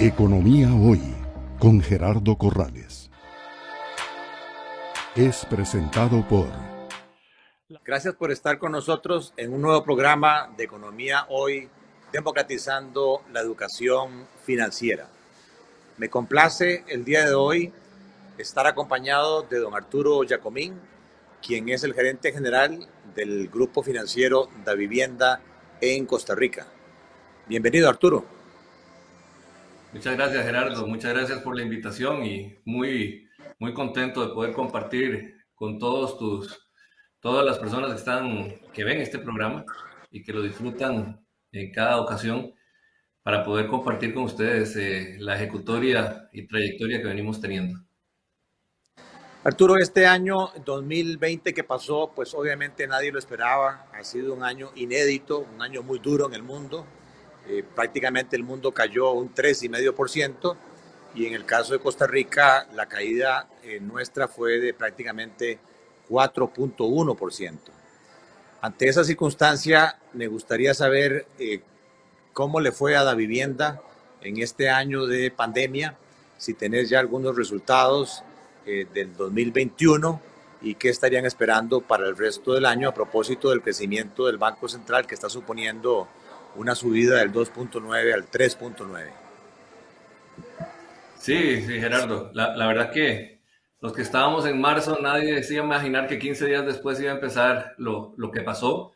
Economía Hoy con Gerardo Corrales. Es presentado por... Gracias por estar con nosotros en un nuevo programa de Economía Hoy, democratizando la educación financiera. Me complace el día de hoy estar acompañado de don Arturo Giacomín, quien es el gerente general del Grupo Financiero Da Vivienda en Costa Rica. Bienvenido, Arturo. Muchas gracias, Gerardo. Muchas gracias por la invitación y muy, muy contento de poder compartir con todos tus, todas las personas que están, que ven este programa y que lo disfrutan en cada ocasión para poder compartir con ustedes eh, la ejecutoria y trayectoria que venimos teniendo. Arturo, este año 2020 que pasó, pues obviamente nadie lo esperaba. Ha sido un año inédito, un año muy duro en el mundo. Eh, prácticamente el mundo cayó un 3,5% y en el caso de Costa Rica la caída eh, nuestra fue de prácticamente 4.1%. Ante esa circunstancia, me gustaría saber eh, cómo le fue a la vivienda en este año de pandemia, si tenés ya algunos resultados del 2021 y qué estarían esperando para el resto del año a propósito del crecimiento del Banco Central que está suponiendo una subida del 2.9 al 3.9. Sí, sí, Gerardo. La, la, verdad que los que estábamos en marzo, nadie decía imaginar que 15 días después iba a empezar lo, lo que pasó.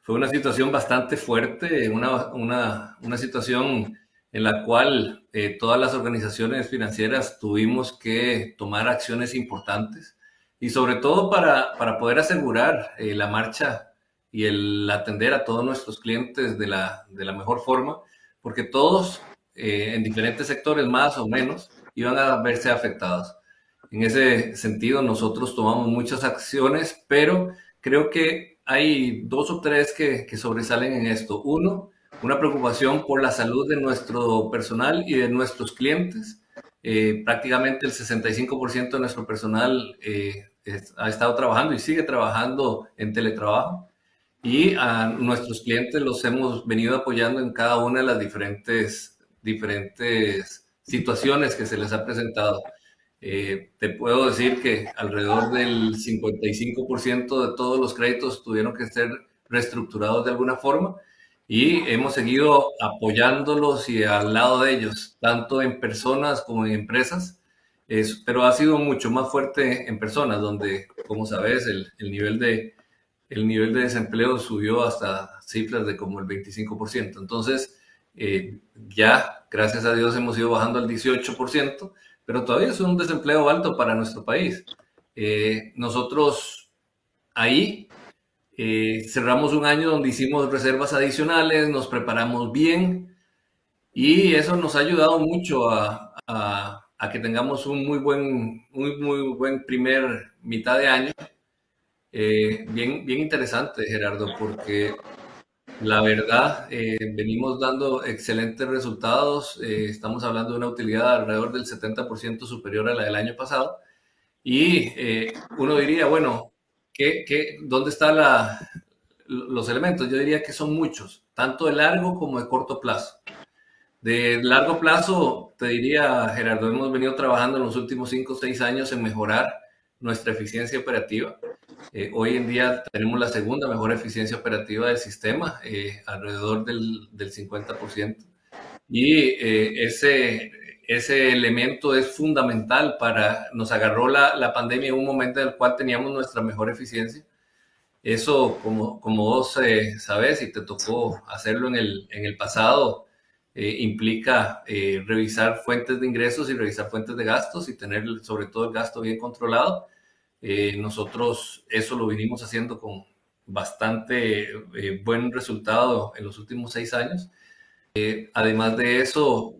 Fue una situación bastante fuerte, una, una, una situación en la cual eh, todas las organizaciones financieras tuvimos que tomar acciones importantes y sobre todo para, para poder asegurar eh, la marcha y el atender a todos nuestros clientes de la, de la mejor forma, porque todos eh, en diferentes sectores más o menos iban a verse afectados. En ese sentido, nosotros tomamos muchas acciones, pero creo que hay dos o tres que, que sobresalen en esto. Uno, una preocupación por la salud de nuestro personal y de nuestros clientes. Eh, prácticamente el 65% de nuestro personal eh, ha estado trabajando y sigue trabajando en teletrabajo y a nuestros clientes los hemos venido apoyando en cada una de las diferentes, diferentes situaciones que se les ha presentado. Eh, te puedo decir que alrededor del 55% de todos los créditos tuvieron que ser reestructurados de alguna forma y hemos seguido apoyándolos y al lado de ellos, tanto en personas como en empresas, pero ha sido mucho más fuerte en personas, donde, como sabes, el, el nivel de, el nivel de desempleo subió hasta cifras de como el 25%. Entonces, eh, ya, gracias a Dios, hemos ido bajando al 18%, pero todavía es un desempleo alto para nuestro país. Eh, nosotros ahí eh, cerramos un año donde hicimos reservas adicionales, nos preparamos bien y eso nos ha ayudado mucho a, a, a que tengamos un muy buen, muy, muy buen primer mitad de año eh, bien, bien interesante, Gerardo, porque la verdad eh, venimos dando excelentes resultados. Eh, estamos hablando de una utilidad alrededor del 70% superior a la del año pasado. Y uno diría, bueno, ¿qué, qué, dónde están los elementos? Yo diría que son muchos, tanto de largo como de corto plazo. De largo plazo, te diría, Gerardo, hemos venido trabajando en los últimos 5 o 6 años en mejorar nuestra eficiencia operativa. Eh, hoy en día tenemos la segunda mejor eficiencia operativa del sistema, eh, alrededor del, del 50%. Y eh, ese, ese elemento es fundamental para, nos agarró la, la, pandemia en un momento en el cual teníamos nuestra mejor eficiencia. Eso, como, como vos sabes y te tocó hacerlo en el, en el pasado, implica revisar fuentes de ingresos y revisar fuentes de gastos y tener sobre todo el gasto bien controlado eh, nosotros eso lo vinimos haciendo con bastante eh, buen resultado en los últimos seis años. Eh, además de eso,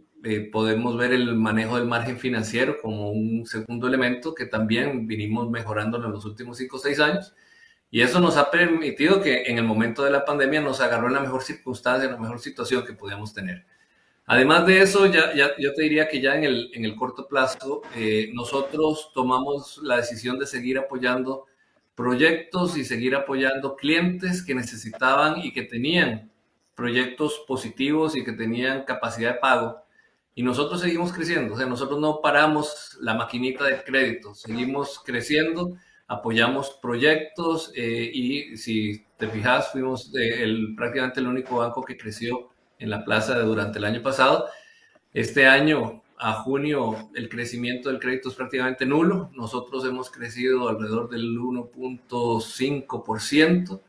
podemos ver el manejo del margen financiero como un segundo elemento que también vinimos mejorando en los últimos cinco o seis años. Y eso nos ha permitido que en el momento de la pandemia nos agarró en la mejor circunstancia, en la mejor situación que podíamos tener. Además de eso, ya, ya, yo te diría que ya en el, en el corto plazo, eh, nosotros tomamos la decisión de seguir apoyando proyectos y seguir apoyando clientes que necesitaban y que tenían proyectos positivos y que tenían capacidad de pago. Y nosotros seguimos creciendo, o sea, nosotros no paramos la maquinita de crédito, seguimos creciendo, apoyamos proyectos eh, y si te fijas, fuimos el, prácticamente el único banco que creció en la plaza durante el año pasado. Este año, a junio, el crecimiento del crédito es prácticamente nulo. Nosotros hemos crecido alrededor del 1.5%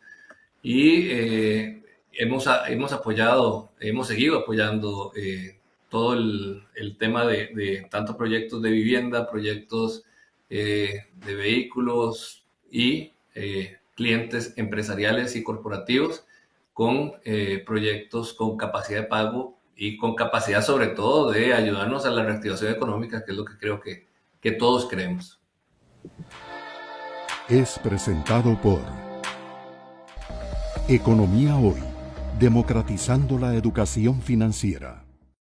y eh, hemos, hemos apoyado, hemos seguido apoyando eh, todo el, tema de, tanto proyectos de vivienda, proyectos eh, de vehículos y clientes empresariales y corporativos con eh, proyectos con capacidad de pago y con capacidad sobre todo de ayudarnos a la reactivación económica, que es lo que creo que, que todos queremos. Es presentado por Economía Hoy, democratizando la educación financiera.